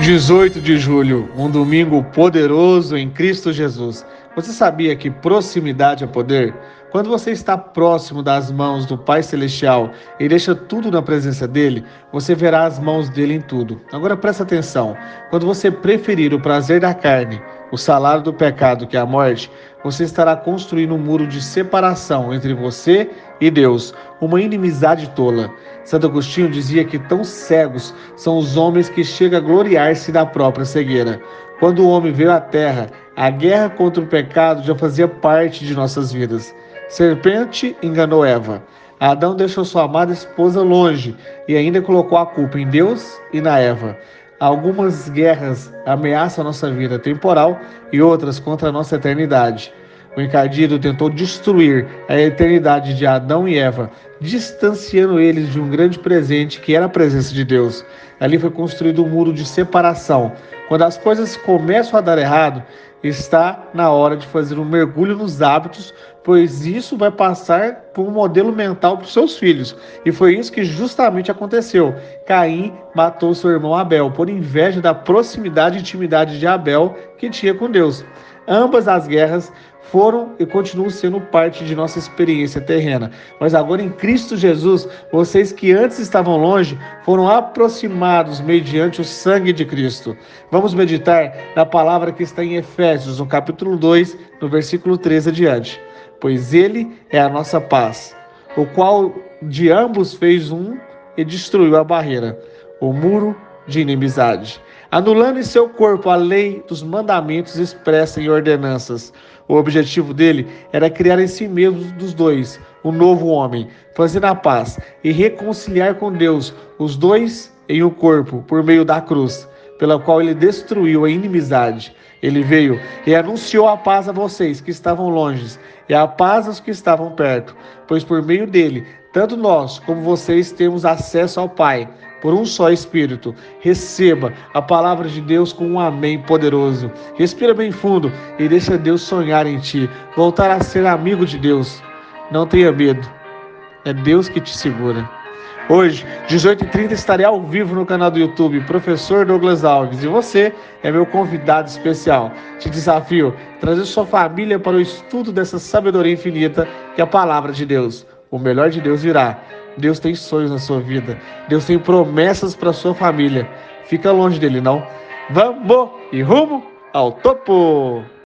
18 de julho, um domingo poderoso em Cristo Jesus. Você sabia que proximidade é poder? Quando você está próximo das mãos do Pai Celestial e deixa tudo na presença dele, você verá as mãos dele em tudo. Agora presta atenção: quando você preferir o prazer da carne, o salário do pecado, que é a morte, você estará construindo um muro de separação entre você e Deus, uma inimizade tola. Santo Agostinho dizia que tão cegos são os homens que chegam a gloriar-se da própria cegueira. Quando o homem veio à terra, a guerra contra o pecado já fazia parte de nossas vidas. Serpente enganou Eva. Adão deixou sua amada esposa longe e ainda colocou a culpa em Deus e na Eva. Algumas guerras ameaçam a nossa vida temporal e outras contra a nossa eternidade. O encardido tentou destruir a eternidade de Adão e Eva, distanciando eles de um grande presente que era a presença de Deus. Ali foi construído um muro de separação. Quando as coisas começam a dar errado, está na hora de fazer um mergulho nos hábitos, pois isso vai passar por um modelo mental para os seus filhos. E foi isso que justamente aconteceu. Caim matou seu irmão Abel por inveja da proximidade e intimidade de Abel que tinha com Deus. Ambas as guerras foram e continuam sendo parte de nossa experiência terrena. Mas agora em Cristo Jesus, vocês que antes estavam longe foram aproximados mediante o sangue de Cristo. Vamos meditar na palavra que está em Efésios, no capítulo 2, no versículo 13 adiante. Pois ele é a nossa paz, o qual de ambos fez um e destruiu a barreira, o muro de inimizade anulando em seu corpo a lei dos mandamentos expressa em ordenanças. O objetivo dele era criar em si mesmo dos dois um novo homem, fazer a paz e reconciliar com Deus os dois em um corpo por meio da cruz, pela qual ele destruiu a inimizade. Ele veio e anunciou a paz a vocês que estavam longe e a paz aos que estavam perto, pois por meio dele, tanto nós como vocês temos acesso ao Pai por um só Espírito. Receba a palavra de Deus com um amém poderoso. Respira bem fundo e deixa Deus sonhar em ti, voltar a ser amigo de Deus. Não tenha medo, é Deus que te segura. Hoje, 18h30, estarei ao vivo no canal do YouTube Professor Douglas Alves e você é meu convidado especial. Te desafio trazer sua família para o estudo dessa sabedoria infinita que é a palavra de Deus. O melhor de Deus virá. Deus tem sonhos na sua vida. Deus tem promessas para sua família. Fica longe dele, não. Vamos e rumo ao topo!